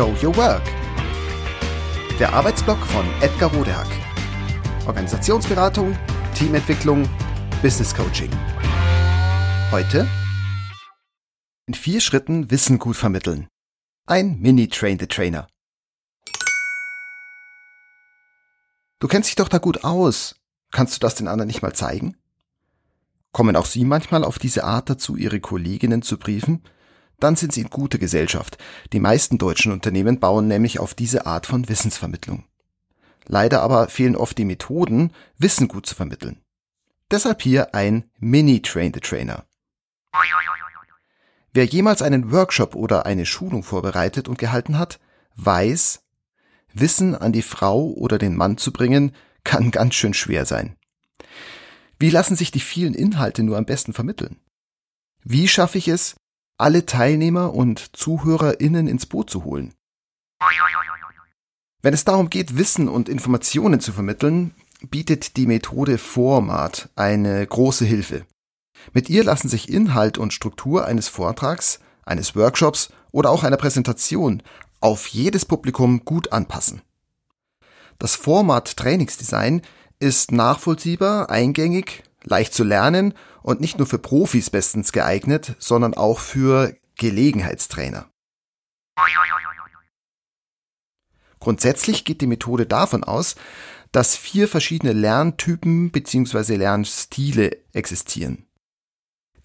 Show Your Work. Der Arbeitsblock von Edgar Rodehack. Organisationsberatung, Teamentwicklung, Business Coaching. Heute in vier Schritten Wissen gut vermitteln. Ein Mini-Train the Trainer. Du kennst dich doch da gut aus. Kannst du das den anderen nicht mal zeigen? Kommen auch Sie manchmal auf diese Art dazu, Ihre Kolleginnen zu briefen? Dann sind Sie in guter Gesellschaft. Die meisten deutschen Unternehmen bauen nämlich auf diese Art von Wissensvermittlung. Leider aber fehlen oft die Methoden, Wissen gut zu vermitteln. Deshalb hier ein Mini-Train the Trainer. Wer jemals einen Workshop oder eine Schulung vorbereitet und gehalten hat, weiß, Wissen an die Frau oder den Mann zu bringen, kann ganz schön schwer sein. Wie lassen sich die vielen Inhalte nur am besten vermitteln? Wie schaffe ich es, alle Teilnehmer und ZuhörerInnen ins Boot zu holen? Wenn es darum geht, Wissen und Informationen zu vermitteln, bietet die Methode Format eine große Hilfe. Mit ihr lassen sich Inhalt und Struktur eines Vortrags, eines Workshops oder auch einer Präsentation auf jedes Publikum gut anpassen. Das Format Trainingsdesign ist nachvollziehbar, eingängig, leicht zu lernen und nicht nur für Profis bestens geeignet, sondern auch für Gelegenheitstrainer. Grundsätzlich geht die Methode davon aus, dass vier verschiedene Lerntypen bzw. Lernstile existieren.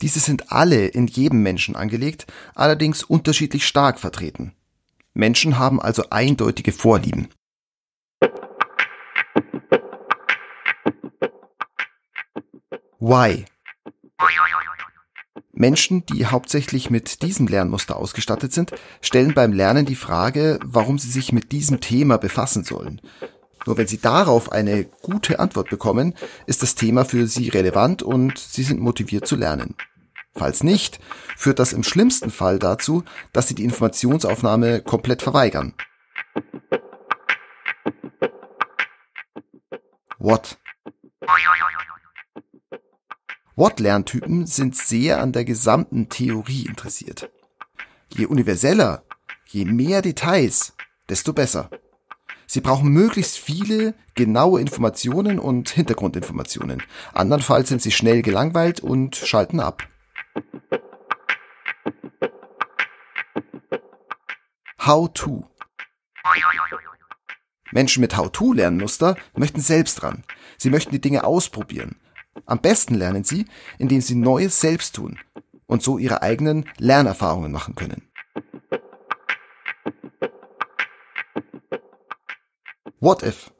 Diese sind alle in jedem Menschen angelegt, allerdings unterschiedlich stark vertreten. Menschen haben also eindeutige Vorlieben. Why? Menschen, die hauptsächlich mit diesem Lernmuster ausgestattet sind, stellen beim Lernen die Frage, warum sie sich mit diesem Thema befassen sollen. Nur wenn sie darauf eine gute Antwort bekommen, ist das Thema für sie relevant und sie sind motiviert zu lernen. Falls nicht, führt das im schlimmsten Fall dazu, dass sie die Informationsaufnahme komplett verweigern. What? What-Lerntypen sind sehr an der gesamten Theorie interessiert. Je universeller, je mehr Details, desto besser. Sie brauchen möglichst viele genaue Informationen und Hintergrundinformationen. Andernfalls sind sie schnell gelangweilt und schalten ab. How-to. Menschen mit How-to-Lernmuster möchten selbst ran. Sie möchten die Dinge ausprobieren. Am besten lernen sie, indem sie Neues selbst tun und so ihre eigenen Lernerfahrungen machen können. What if?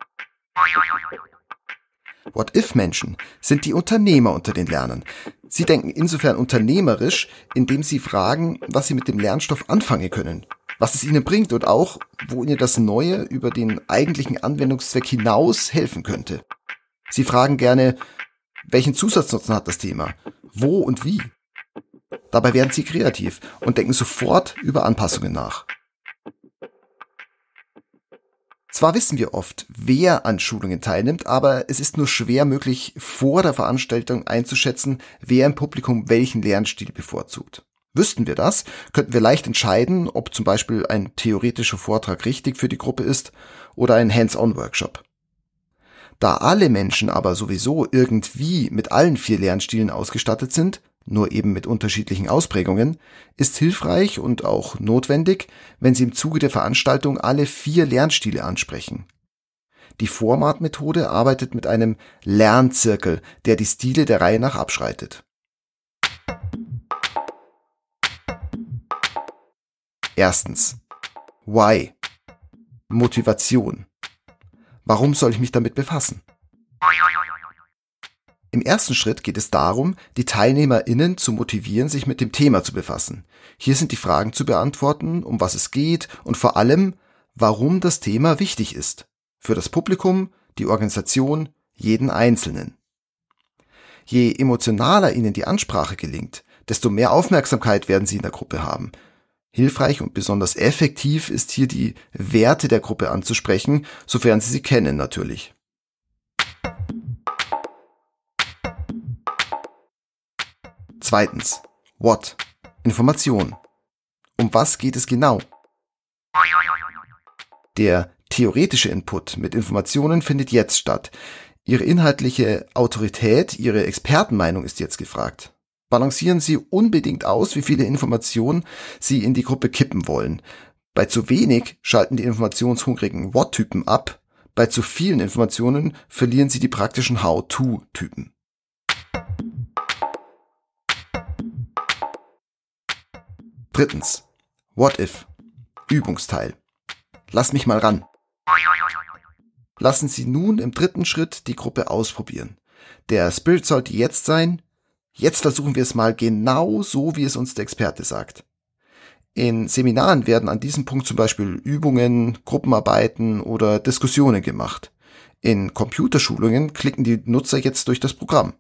What-if-Menschen sind die Unternehmer unter den Lernern. Sie denken insofern unternehmerisch, indem sie fragen, was sie mit dem Lernstoff anfangen können was es ihnen bringt und auch, wo ihnen das Neue über den eigentlichen Anwendungszweck hinaus helfen könnte. Sie fragen gerne, welchen Zusatznutzen hat das Thema? Wo und wie? Dabei werden sie kreativ und denken sofort über Anpassungen nach. Zwar wissen wir oft, wer an Schulungen teilnimmt, aber es ist nur schwer möglich, vor der Veranstaltung einzuschätzen, wer im Publikum welchen Lernstil bevorzugt. Wüssten wir das, könnten wir leicht entscheiden, ob zum Beispiel ein theoretischer Vortrag richtig für die Gruppe ist oder ein Hands-on-Workshop. Da alle Menschen aber sowieso irgendwie mit allen vier Lernstilen ausgestattet sind, nur eben mit unterschiedlichen Ausprägungen, ist hilfreich und auch notwendig, wenn Sie im Zuge der Veranstaltung alle vier Lernstile ansprechen. Die Format-Methode arbeitet mit einem Lernzirkel, der die Stile der Reihe nach abschreitet. Erstens. Why? Motivation. Warum soll ich mich damit befassen? Im ersten Schritt geht es darum, die TeilnehmerInnen zu motivieren, sich mit dem Thema zu befassen. Hier sind die Fragen zu beantworten, um was es geht und vor allem, warum das Thema wichtig ist. Für das Publikum, die Organisation, jeden Einzelnen. Je emotionaler ihnen die Ansprache gelingt, desto mehr Aufmerksamkeit werden sie in der Gruppe haben. Hilfreich und besonders effektiv ist hier die Werte der Gruppe anzusprechen, sofern Sie sie kennen natürlich. Zweitens. What? Information. Um was geht es genau? Der theoretische Input mit Informationen findet jetzt statt. Ihre inhaltliche Autorität, Ihre Expertenmeinung ist jetzt gefragt. Balancieren Sie unbedingt aus, wie viele Informationen Sie in die Gruppe kippen wollen. Bei zu wenig schalten die informationshungrigen What-Typen ab, bei zu vielen Informationen verlieren Sie die praktischen How-To-Typen. Drittens. What if? Übungsteil. Lass mich mal ran. Lassen Sie nun im dritten Schritt die Gruppe ausprobieren. Der Spirit sollte jetzt sein, jetzt versuchen wir es mal genau so, wie es uns der Experte sagt. In Seminaren werden an diesem Punkt zum Beispiel Übungen, Gruppenarbeiten oder Diskussionen gemacht. In Computerschulungen klicken die Nutzer jetzt durch das Programm.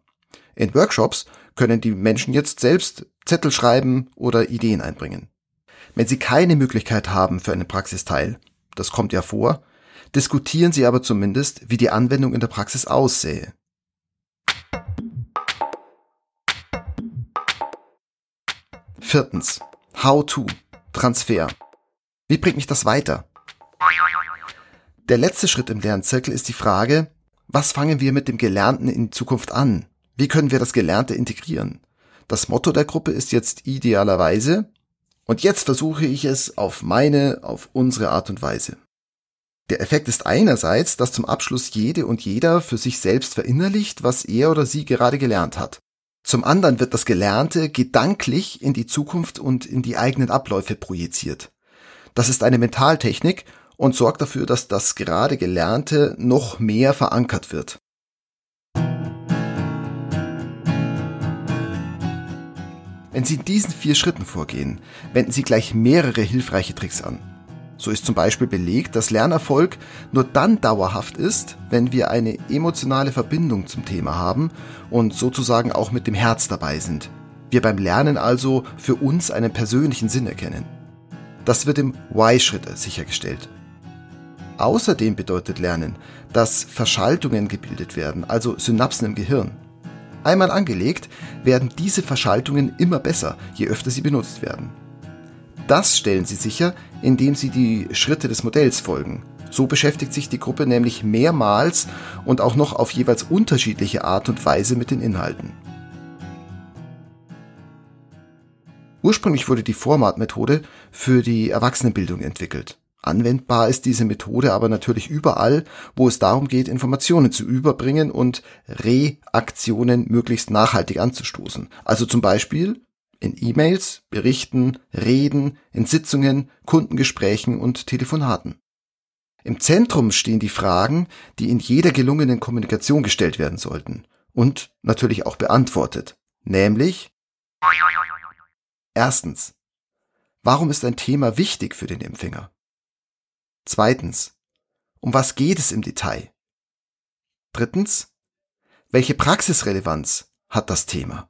In Workshops können die Menschen jetzt selbst Zettel schreiben oder Ideen einbringen. Wenn Sie keine Möglichkeit haben für einen Praxisteil, das kommt ja vor, diskutieren Sie aber zumindest, wie die Anwendung in der Praxis aussähe. Viertens. How to. Transfer. Wie bringt mich das weiter? Der letzte Schritt im Lernzirkel ist die Frage, was fangen wir mit dem Gelernten in Zukunft an? Wie können wir das Gelernte integrieren? Das Motto der Gruppe ist jetzt idealerweise, und jetzt versuche ich es auf meine, auf unsere Art und Weise. Der Effekt ist einerseits, dass zum Abschluss jede und jeder für sich selbst verinnerlicht, was er oder sie gerade gelernt hat. Zum anderen wird das Gelernte gedanklich in die Zukunft und in die eigenen Abläufe projiziert. Das ist eine Mentaltechnik und sorgt dafür, dass das gerade Gelernte noch mehr verankert wird. Wenn Sie in diesen vier Schritten vorgehen, wenden Sie gleich mehrere hilfreiche Tricks an. So ist zum Beispiel belegt, dass Lernerfolg nur dann dauerhaft ist, wenn wir eine emotionale Verbindung zum Thema haben und sozusagen auch mit dem Herz dabei sind. Wir beim Lernen also für uns einen persönlichen Sinn erkennen. Das wird im Y-Schritt sichergestellt. Außerdem bedeutet Lernen, dass Verschaltungen gebildet werden, also Synapsen im Gehirn. Einmal angelegt, werden diese Verschaltungen immer besser, je öfter sie benutzt werden. Das stellen sie sicher, indem sie die Schritte des Modells folgen. So beschäftigt sich die Gruppe nämlich mehrmals und auch noch auf jeweils unterschiedliche Art und Weise mit den Inhalten. Ursprünglich wurde die Format-Methode für die Erwachsenenbildung entwickelt. Anwendbar ist diese Methode aber natürlich überall, wo es darum geht, Informationen zu überbringen und Reaktionen möglichst nachhaltig anzustoßen. Also zum Beispiel in E-Mails, Berichten, Reden, in Sitzungen, Kundengesprächen und Telefonaten. Im Zentrum stehen die Fragen, die in jeder gelungenen Kommunikation gestellt werden sollten und natürlich auch beantwortet. Nämlich Erstens. Warum ist ein Thema wichtig für den Empfänger? Zweitens. Um was geht es im Detail? Drittens. Welche Praxisrelevanz hat das Thema?